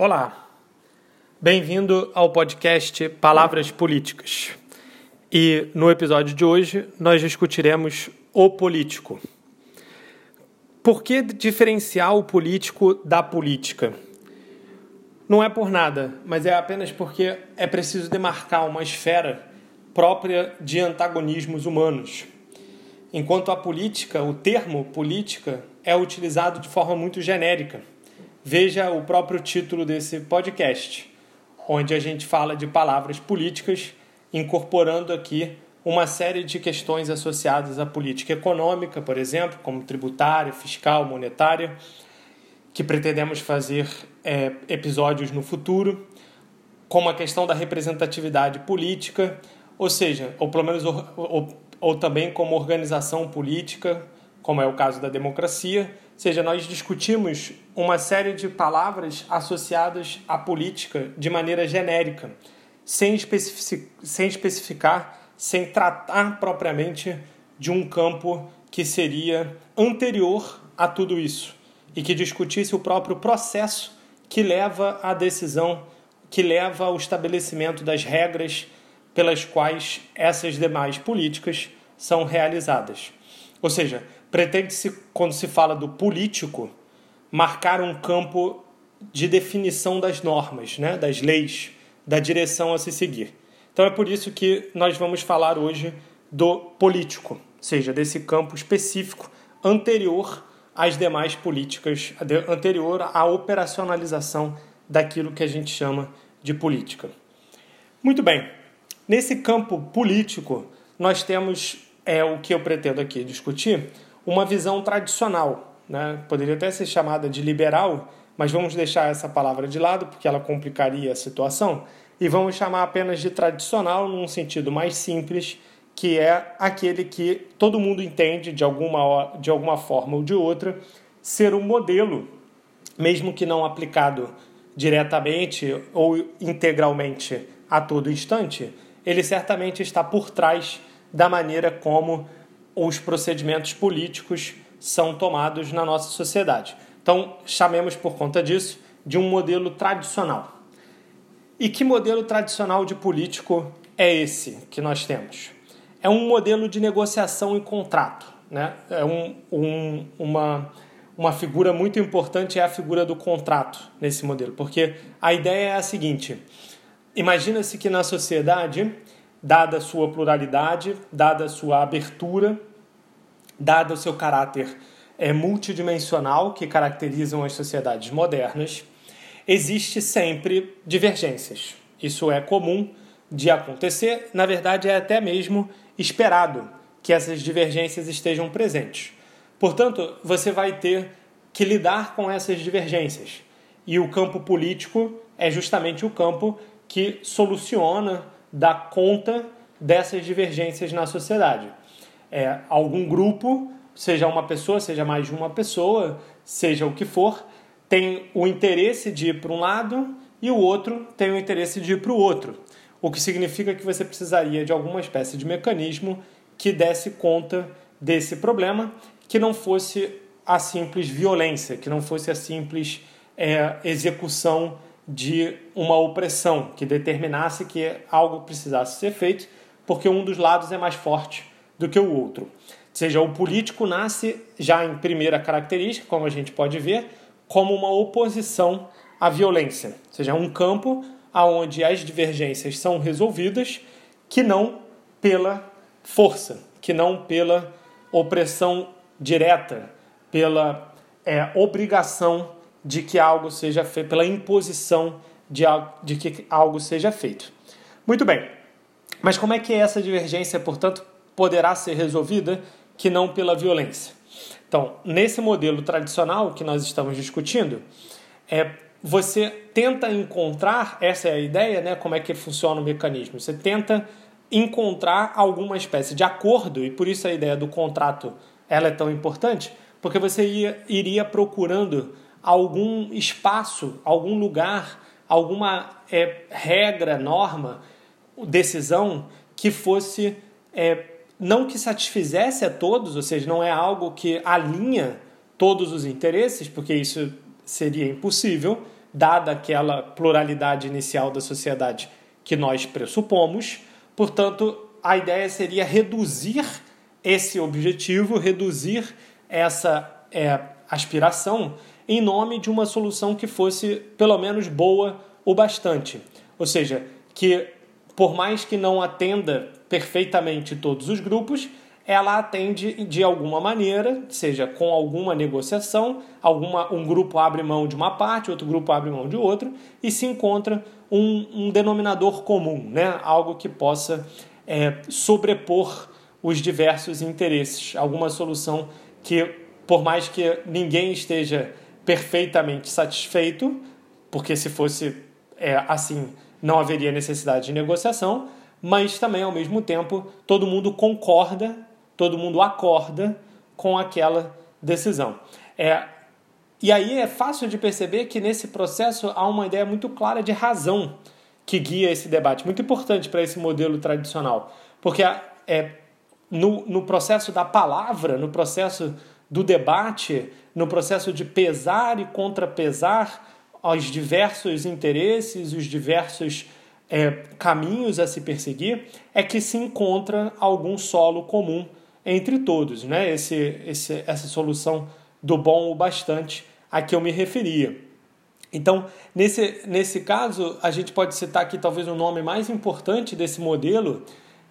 Olá, bem-vindo ao podcast Palavras Políticas. E no episódio de hoje nós discutiremos o político. Por que diferenciar o político da política? Não é por nada, mas é apenas porque é preciso demarcar uma esfera própria de antagonismos humanos. Enquanto a política, o termo política, é utilizado de forma muito genérica veja o próprio título desse podcast, onde a gente fala de palavras políticas, incorporando aqui uma série de questões associadas à política econômica, por exemplo, como tributária, fiscal, monetária, que pretendemos fazer é, episódios no futuro, como a questão da representatividade política, ou seja, ou pelo menos ou, ou, ou também como organização política, como é o caso da democracia, seja, nós discutimos uma série de palavras associadas à política de maneira genérica, sem, especific sem especificar, sem tratar propriamente de um campo que seria anterior a tudo isso e que discutisse o próprio processo que leva à decisão, que leva ao estabelecimento das regras pelas quais essas demais políticas são realizadas. Ou seja, pretende-se, quando se fala do político, marcar um campo de definição das normas, né, das leis, da direção a se seguir. Então é por isso que nós vamos falar hoje do político, ou seja, desse campo específico anterior às demais políticas, anterior à operacionalização daquilo que a gente chama de política. Muito bem, nesse campo político, nós temos é o que eu pretendo aqui discutir, uma visão tradicional, né? poderia até ser chamada de liberal, mas vamos deixar essa palavra de lado porque ela complicaria a situação e vamos chamar apenas de tradicional num sentido mais simples, que é aquele que todo mundo entende de alguma, de alguma forma ou de outra ser um modelo, mesmo que não aplicado diretamente ou integralmente a todo instante, ele certamente está por trás da maneira como os procedimentos políticos são tomados na nossa sociedade. Então, chamemos por conta disso de um modelo tradicional. E que modelo tradicional de político é esse que nós temos? É um modelo de negociação e contrato. Né? É um, um, uma, uma figura muito importante é a figura do contrato nesse modelo, porque a ideia é a seguinte: imagina-se que na sociedade, dada a sua pluralidade, dada a sua abertura, dado o seu caráter é, multidimensional que caracterizam as sociedades modernas, existe sempre divergências. Isso é comum de acontecer, na verdade é até mesmo esperado que essas divergências estejam presentes. Portanto, você vai ter que lidar com essas divergências. E o campo político é justamente o campo que soluciona, dá conta dessas divergências na sociedade é, algum grupo, seja uma pessoa, seja mais de uma pessoa, seja o que for, tem o interesse de ir para um lado e o outro tem o interesse de ir para o outro. O que significa que você precisaria de alguma espécie de mecanismo que desse conta desse problema, que não fosse a simples violência, que não fosse a simples é, execução de uma opressão, que determinasse que algo precisasse ser feito, porque um dos lados é mais forte do que o outro. Ou seja, o político nasce já em primeira característica, como a gente pode ver, como uma oposição à violência. Ou seja, um campo onde as divergências são resolvidas que não pela força, que não pela opressão direta, pela é, obrigação de que algo seja feito, pela imposição de, de que algo seja feito. Muito bem, mas como é que essa divergência, portanto, poderá ser resolvida que não pela violência. Então, nesse modelo tradicional que nós estamos discutindo, é, você tenta encontrar, essa é a ideia, né, como é que funciona o mecanismo. Você tenta encontrar alguma espécie de acordo, e por isso a ideia do contrato ela é tão importante, porque você ia, iria procurando algum espaço, algum lugar, alguma é, regra, norma, decisão que fosse é, não que satisfizesse a todos, ou seja, não é algo que alinha todos os interesses, porque isso seria impossível dada aquela pluralidade inicial da sociedade que nós pressupomos. Portanto, a ideia seria reduzir esse objetivo, reduzir essa é, aspiração em nome de uma solução que fosse pelo menos boa o bastante. Ou seja, que por mais que não atenda perfeitamente todos os grupos, ela atende de alguma maneira, seja com alguma negociação, alguma, um grupo abre mão de uma parte, outro grupo abre mão de outro, e se encontra um, um denominador comum, né? algo que possa é, sobrepor os diversos interesses, alguma solução que, por mais que ninguém esteja perfeitamente satisfeito, porque se fosse é, assim não haveria necessidade de negociação, mas também ao mesmo tempo todo mundo concorda todo mundo acorda com aquela decisão. É, e aí é fácil de perceber que nesse processo há uma ideia muito clara de razão que guia esse debate, muito importante para esse modelo tradicional, porque é, no, no processo da palavra, no processo do debate, no processo de pesar e contrapesar os diversos interesses, os diversos é, caminhos a se perseguir, é que se encontra algum solo comum entre todos, né? Esse, esse, essa solução do bom o bastante a que eu me referia. Então, nesse, nesse caso, a gente pode citar aqui talvez o nome mais importante desse modelo,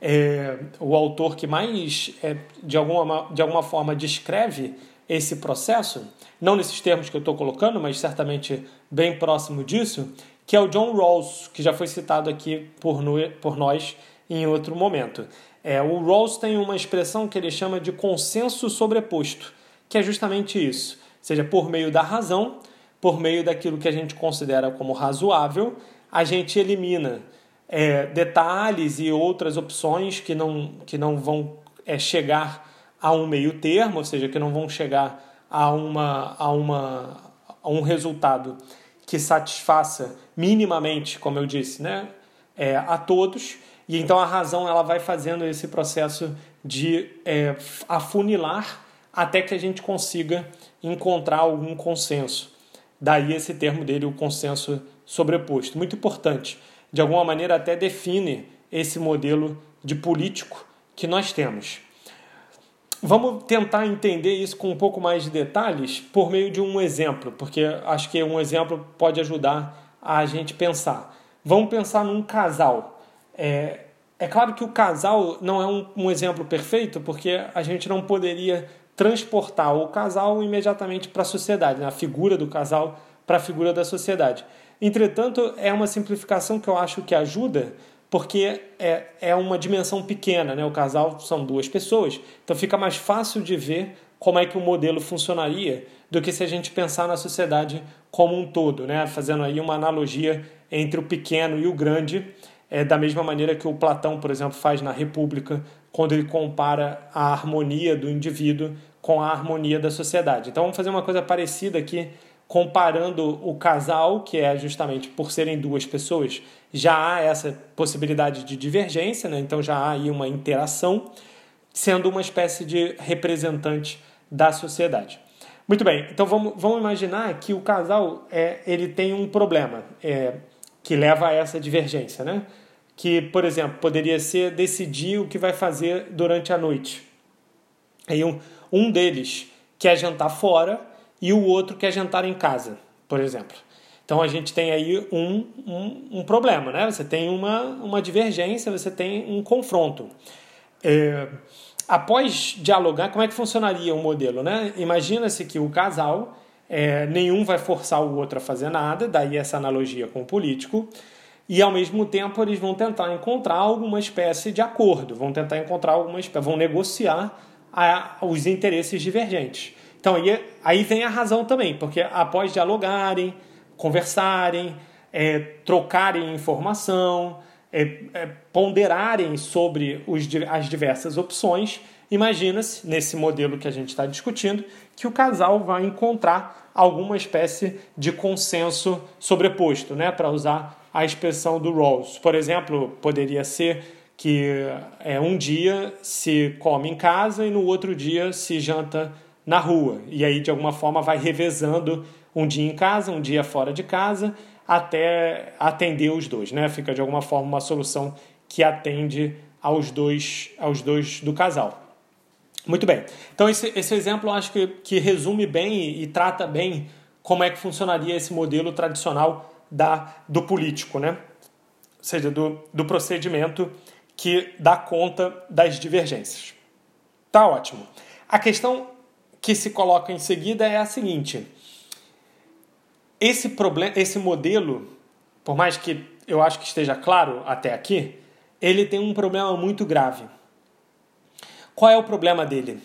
é, o autor que mais, é, de, alguma, de alguma forma, descreve esse processo, não nesses termos que eu estou colocando, mas certamente bem próximo disso, que é o John Rawls, que já foi citado aqui por, por nós em outro momento. É, o Rawls tem uma expressão que ele chama de consenso sobreposto, que é justamente isso. Seja por meio da razão, por meio daquilo que a gente considera como razoável, a gente elimina é, detalhes e outras opções que não, que não vão é, chegar a um meio termo, ou seja, que não vão chegar a, uma, a, uma, a um resultado que satisfaça minimamente, como eu disse, né, é, a todos e então a razão ela vai fazendo esse processo de é, afunilar até que a gente consiga encontrar algum consenso. Daí esse termo dele, o consenso sobreposto. Muito importante. De alguma maneira até define esse modelo de político que nós temos. Vamos tentar entender isso com um pouco mais de detalhes por meio de um exemplo, porque acho que um exemplo pode ajudar a gente pensar. Vamos pensar num casal é, é claro que o casal não é um, um exemplo perfeito, porque a gente não poderia transportar o casal imediatamente para a sociedade, né? a figura do casal para a figura da sociedade. Entretanto, é uma simplificação que eu acho que ajuda, porque é, é uma dimensão pequena, né? o casal são duas pessoas, então fica mais fácil de ver como é que o modelo funcionaria do que se a gente pensar na sociedade como um todo, né? fazendo aí uma analogia entre o pequeno e o grande é da mesma maneira que o Platão, por exemplo, faz na República, quando ele compara a harmonia do indivíduo com a harmonia da sociedade. Então vamos fazer uma coisa parecida aqui, comparando o casal, que é justamente por serem duas pessoas, já há essa possibilidade de divergência, né? então já há aí uma interação, sendo uma espécie de representante da sociedade. Muito bem, então vamos, vamos imaginar que o casal é, ele tem um problema. É, que leva a essa divergência, né? Que, por exemplo, poderia ser decidir o que vai fazer durante a noite. Aí um, um deles quer jantar fora e o outro quer jantar em casa, por exemplo. Então a gente tem aí um, um, um problema, né? Você tem uma, uma divergência, você tem um confronto. É, após dialogar, como é que funcionaria o modelo, né? Imagina-se que o casal é, nenhum vai forçar o outro a fazer nada, daí essa analogia com o político, e ao mesmo tempo eles vão tentar encontrar alguma espécie de acordo, vão tentar encontrar alguma espécie, vão negociar a, os interesses divergentes. Então aí, aí vem a razão também, porque após dialogarem, conversarem, é, trocarem informação, é, é, ponderarem sobre os, as diversas opções, Imagina-se, nesse modelo que a gente está discutindo, que o casal vai encontrar alguma espécie de consenso sobreposto, né? para usar a expressão do Rawls. Por exemplo, poderia ser que é, um dia se come em casa e no outro dia se janta na rua. E aí, de alguma forma, vai revezando um dia em casa, um dia fora de casa, até atender os dois, né? Fica de alguma forma uma solução que atende aos dois, aos dois do casal. Muito bem. Então, esse, esse exemplo eu acho que, que resume bem e, e trata bem como é que funcionaria esse modelo tradicional da, do político, né? Ou seja, do, do procedimento que dá conta das divergências. Tá ótimo. A questão que se coloca em seguida é a seguinte: esse problema, esse modelo, por mais que eu acho que esteja claro até aqui, ele tem um problema muito grave. Qual é o problema dele?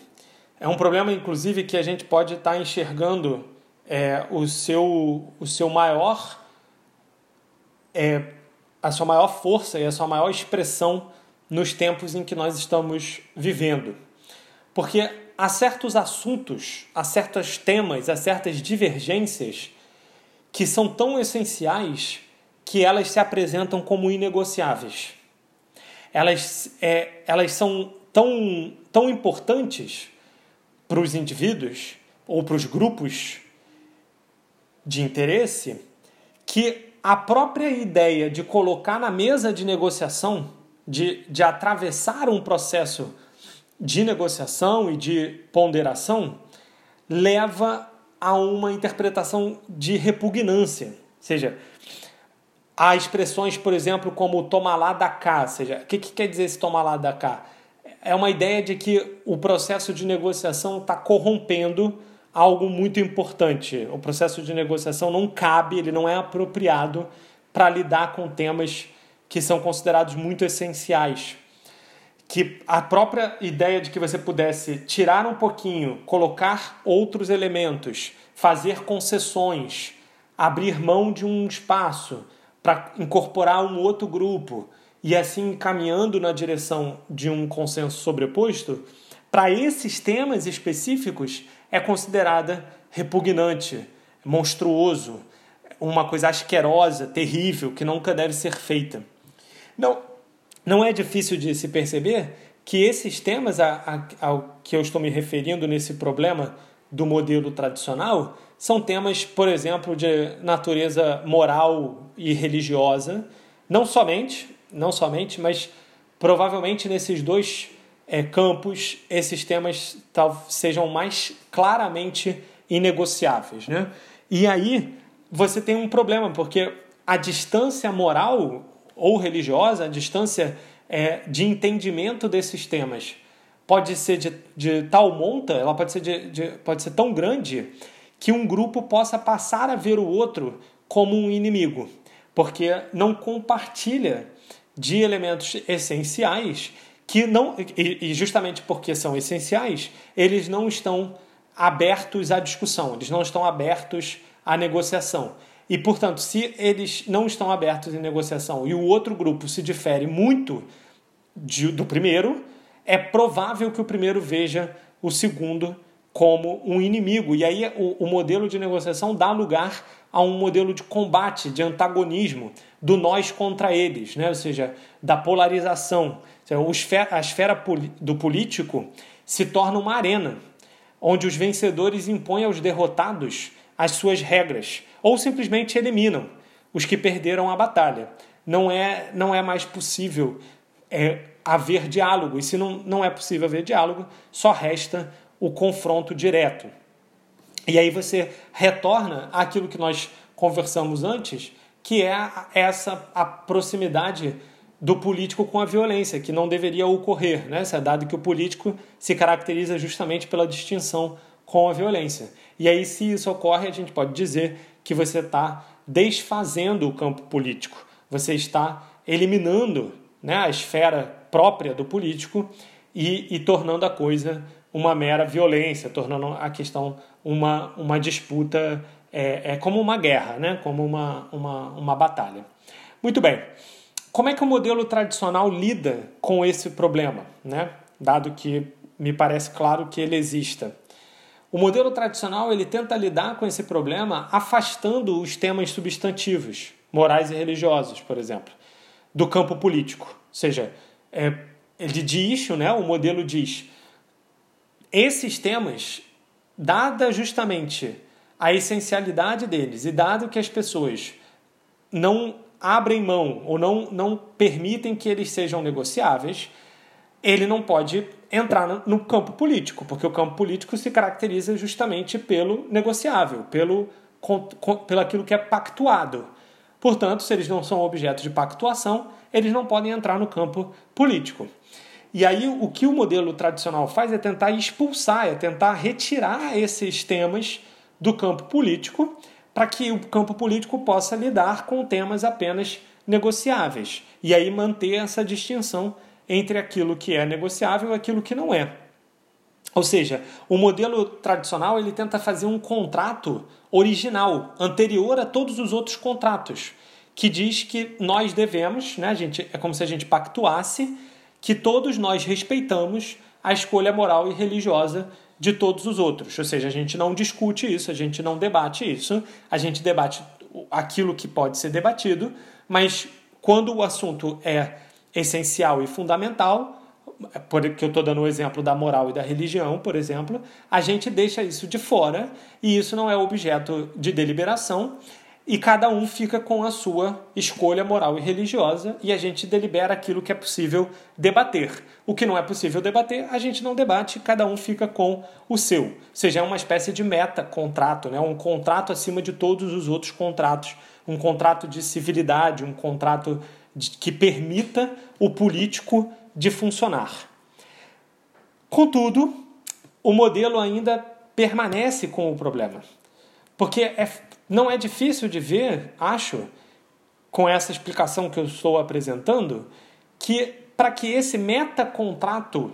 É um problema, inclusive, que a gente pode estar enxergando é, o, seu, o seu maior. É, a sua maior força e a sua maior expressão nos tempos em que nós estamos vivendo. Porque há certos assuntos, há certos temas, há certas divergências que são tão essenciais que elas se apresentam como inegociáveis. Elas, é, elas são tão, tão importantes para os indivíduos ou para os grupos de interesse que a própria ideia de colocar na mesa de negociação, de, de atravessar um processo de negociação e de ponderação, leva a uma interpretação de repugnância. Ou seja, há expressões, por exemplo, como tomar lá da cá. Ou seja, o que, que quer dizer esse tomar lá da cá? É uma ideia de que o processo de negociação está corrompendo algo muito importante. O processo de negociação não cabe, ele não é apropriado para lidar com temas que são considerados muito essenciais. Que a própria ideia de que você pudesse tirar um pouquinho, colocar outros elementos, fazer concessões, abrir mão de um espaço para incorporar um outro grupo e assim caminhando na direção de um consenso sobreposto, para esses temas específicos é considerada repugnante, monstruoso, uma coisa asquerosa, terrível, que nunca deve ser feita. Não, não é difícil de se perceber que esses temas a, a, ao que eu estou me referindo nesse problema do modelo tradicional são temas, por exemplo, de natureza moral e religiosa, não somente, não somente, mas provavelmente nesses dois é, campos esses temas tal, sejam mais claramente inegociáveis. Né? E aí você tem um problema, porque a distância moral ou religiosa, a distância é, de entendimento desses temas pode ser de, de tal monta, ela pode ser, de, de, pode ser tão grande que um grupo possa passar a ver o outro como um inimigo, porque não compartilha de elementos essenciais que não e justamente porque são essenciais, eles não estão abertos à discussão, eles não estão abertos à negociação. E, portanto, se eles não estão abertos em negociação e o outro grupo se difere muito de, do primeiro, é provável que o primeiro veja o segundo como um inimigo. E aí o, o modelo de negociação dá lugar a um modelo de combate, de antagonismo, do nós contra eles, né? ou seja, da polarização. A esfera do político se torna uma arena, onde os vencedores impõem aos derrotados as suas regras, ou simplesmente eliminam os que perderam a batalha. Não é, não é mais possível é, haver diálogo, e se não, não é possível haver diálogo, só resta o confronto direto. E aí você retorna àquilo que nós conversamos antes, que é essa a proximidade do político com a violência, que não deveria ocorrer, né? É dado que o político se caracteriza justamente pela distinção com a violência. E aí, se isso ocorre, a gente pode dizer que você está desfazendo o campo político, você está eliminando né, a esfera própria do político e, e tornando a coisa uma mera violência, tornando a questão uma, uma disputa, é, é como uma guerra, né? como uma, uma, uma batalha. Muito bem. Como é que o modelo tradicional lida com esse problema, né? dado que me parece claro que ele exista? O modelo tradicional ele tenta lidar com esse problema afastando os temas substantivos, morais e religiosos, por exemplo, do campo político. Ou seja, é, ele diz, né, o modelo diz, esses temas, dada justamente a essencialidade deles, e dado que as pessoas não abrem mão ou não, não permitem que eles sejam negociáveis, ele não pode entrar no campo político, porque o campo político se caracteriza justamente pelo negociável, pelo, pelo aquilo que é pactuado. Portanto, se eles não são objeto de pactuação, eles não podem entrar no campo político. E aí o que o modelo tradicional faz é tentar expulsar, é tentar retirar esses temas do campo político para que o campo político possa lidar com temas apenas negociáveis. E aí manter essa distinção entre aquilo que é negociável e aquilo que não é. Ou seja, o modelo tradicional ele tenta fazer um contrato original, anterior a todos os outros contratos, que diz que nós devemos, né, gente, é como se a gente pactuasse, que todos nós respeitamos a escolha moral e religiosa de todos os outros. Ou seja, a gente não discute isso, a gente não debate isso, a gente debate aquilo que pode ser debatido, mas quando o assunto é essencial e fundamental, porque eu estou dando o exemplo da moral e da religião, por exemplo, a gente deixa isso de fora e isso não é objeto de deliberação e cada um fica com a sua escolha moral e religiosa e a gente delibera aquilo que é possível debater. O que não é possível debater, a gente não debate, cada um fica com o seu. Ou seja, é uma espécie de meta-contrato, né? um contrato acima de todos os outros contratos. Um contrato de civilidade, um contrato que permita o político de funcionar. Contudo, o modelo ainda permanece com o problema. Porque é, não é difícil de ver, acho, com essa explicação que eu estou apresentando, que para que esse metacontrato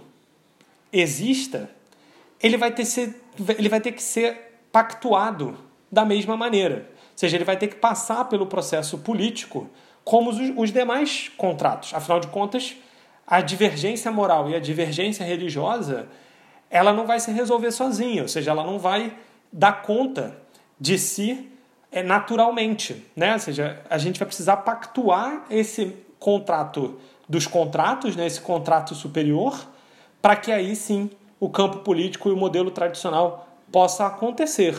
exista, ele vai, ter ser, ele vai ter que ser pactuado da mesma maneira. Ou seja, ele vai ter que passar pelo processo político como os, os demais contratos. Afinal de contas, a divergência moral e a divergência religiosa, ela não vai se resolver sozinha, ou seja, ela não vai dar conta de si é, naturalmente, né? Ou seja, a gente vai precisar pactuar esse contrato dos contratos, né? esse contrato superior, para que aí sim o campo político e o modelo tradicional possa acontecer.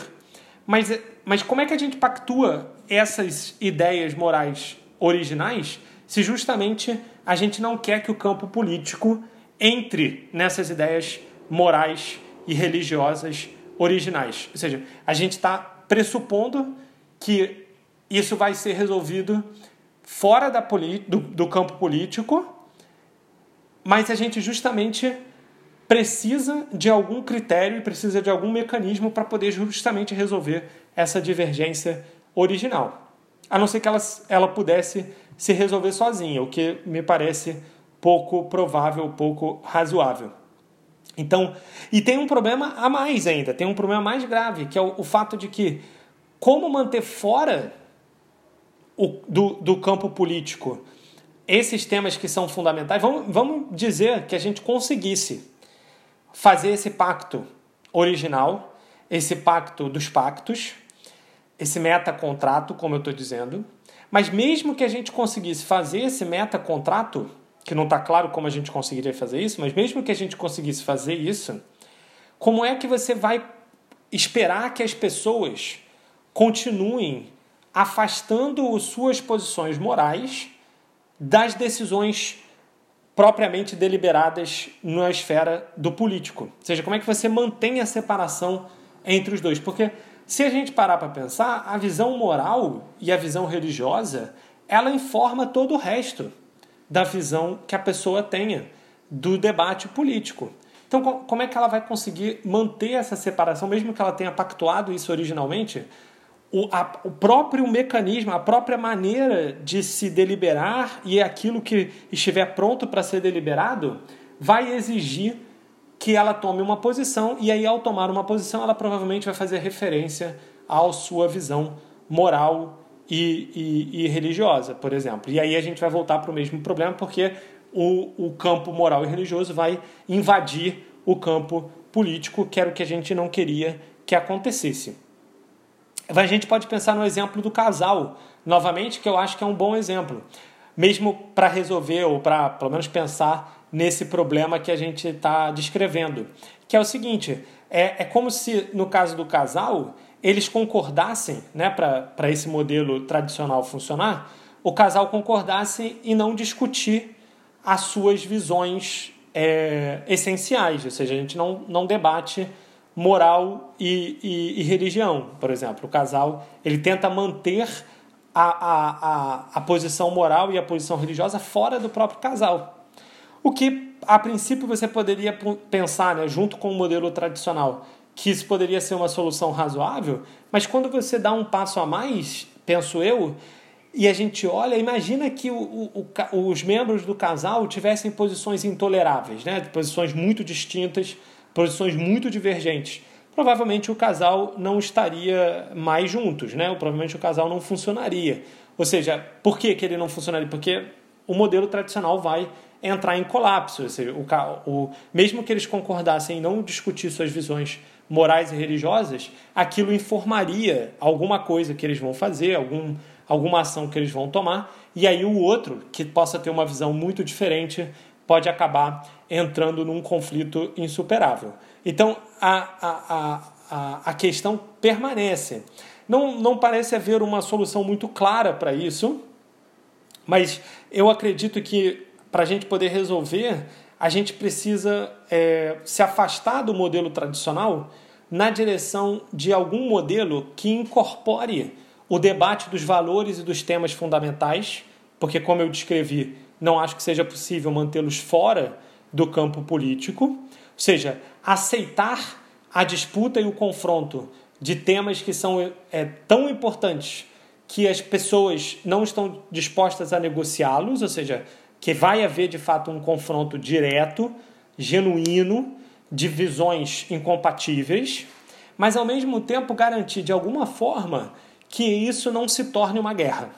Mas, mas como é que a gente pactua essas ideias morais originais se justamente a gente não quer que o campo político entre nessas ideias morais e religiosas originais. Ou seja, a gente está pressupondo que isso vai ser resolvido fora da do, do campo político, mas a gente justamente precisa de algum critério e precisa de algum mecanismo para poder justamente resolver essa divergência original a não ser que ela, ela pudesse se resolver sozinha, o que me parece pouco provável, pouco razoável. Então, e tem um problema a mais ainda, tem um problema mais grave, que é o, o fato de que como manter fora o, do, do campo político esses temas que são fundamentais, vamos, vamos dizer que a gente conseguisse fazer esse pacto original, esse pacto dos pactos, esse meta-contrato, como eu estou dizendo, mas mesmo que a gente conseguisse fazer esse meta-contrato, que não está claro como a gente conseguiria fazer isso, mas mesmo que a gente conseguisse fazer isso, como é que você vai esperar que as pessoas continuem afastando suas posições morais das decisões propriamente deliberadas na esfera do político? Ou seja, como é que você mantém a separação entre os dois? Porque se a gente parar para pensar, a visão moral e a visão religiosa, ela informa todo o resto da visão que a pessoa tenha do debate político. Então, como é que ela vai conseguir manter essa separação, mesmo que ela tenha pactuado isso originalmente? O, a, o próprio mecanismo, a própria maneira de se deliberar e aquilo que estiver pronto para ser deliberado vai exigir que ela tome uma posição e aí ao tomar uma posição ela provavelmente vai fazer referência à sua visão moral e, e, e religiosa, por exemplo. E aí a gente vai voltar para o mesmo problema porque o, o campo moral e religioso vai invadir o campo político, que era o que a gente não queria que acontecesse. A gente pode pensar no exemplo do casal, novamente, que eu acho que é um bom exemplo, mesmo para resolver ou para pelo menos pensar nesse problema que a gente está descrevendo. Que é o seguinte: é, é como se, no caso do casal, eles concordassem, né, para esse modelo tradicional funcionar, o casal concordasse em não discutir as suas visões é, essenciais, ou seja, a gente não, não debate moral e, e, e, religião, por exemplo. O casal ele tenta manter a, a, a, a posição moral e a posição religiosa fora do próprio casal. O que, a princípio, você poderia pensar, né, junto com o modelo tradicional, que isso poderia ser uma solução razoável, mas quando você dá um passo a mais, penso eu, e a gente olha, imagina que o, o, o, os membros do casal tivessem posições intoleráveis, né? posições muito distintas, posições muito divergentes. Provavelmente o casal não estaria mais juntos, né? provavelmente o casal não funcionaria. Ou seja, por que, que ele não funcionaria? Porque o modelo tradicional vai entrar em colapso. O, o, mesmo que eles concordassem em não discutir suas visões morais e religiosas, aquilo informaria alguma coisa que eles vão fazer, algum, alguma ação que eles vão tomar, e aí o outro, que possa ter uma visão muito diferente, pode acabar entrando num conflito insuperável. Então a, a, a, a questão permanece. Não, não parece haver uma solução muito clara para isso, mas eu acredito que para a gente poder resolver, a gente precisa é, se afastar do modelo tradicional na direção de algum modelo que incorpore o debate dos valores e dos temas fundamentais, porque, como eu descrevi, não acho que seja possível mantê-los fora do campo político, ou seja, aceitar a disputa e o confronto de temas que são é, tão importantes que as pessoas não estão dispostas a negociá-los, ou seja, que vai haver de fato um confronto direto, genuíno, de visões incompatíveis, mas ao mesmo tempo garantir de alguma forma que isso não se torne uma guerra,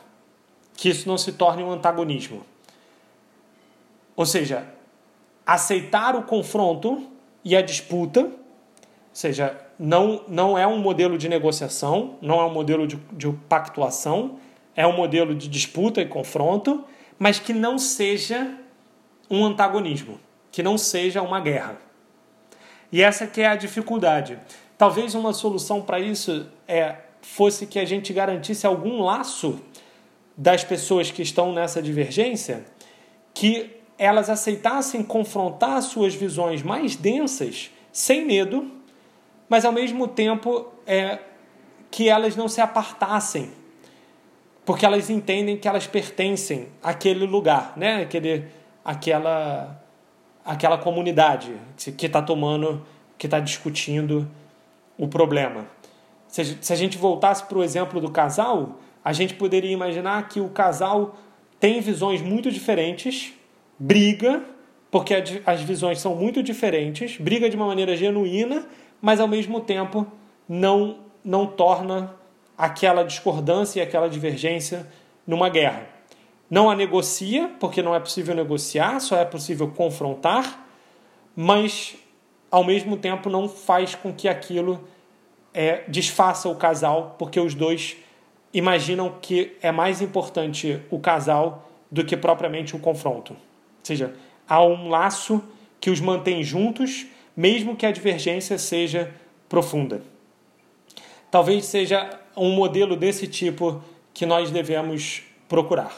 que isso não se torne um antagonismo. Ou seja, aceitar o confronto e a disputa, ou seja, não, não é um modelo de negociação, não é um modelo de, de pactuação, é um modelo de disputa e confronto, mas que não seja um antagonismo, que não seja uma guerra. E essa que é a dificuldade. Talvez uma solução para isso é, fosse que a gente garantisse algum laço das pessoas que estão nessa divergência, que elas aceitassem confrontar suas visões mais densas sem medo, mas ao mesmo tempo é, que elas não se apartassem porque elas entendem que elas pertencem àquele lugar, né? Aquele, aquela, aquela comunidade que está tomando, que está discutindo o problema. Se, se a gente voltasse para o exemplo do casal, a gente poderia imaginar que o casal tem visões muito diferentes, briga, porque as visões são muito diferentes, briga de uma maneira genuína, mas ao mesmo tempo não, não torna aquela discordância e aquela divergência numa guerra. Não a negocia, porque não é possível negociar, só é possível confrontar, mas ao mesmo tempo não faz com que aquilo é, desfaça o casal, porque os dois imaginam que é mais importante o casal do que propriamente o confronto. Ou seja, há um laço que os mantém juntos, mesmo que a divergência seja profunda. Talvez seja um modelo desse tipo que nós devemos procurar.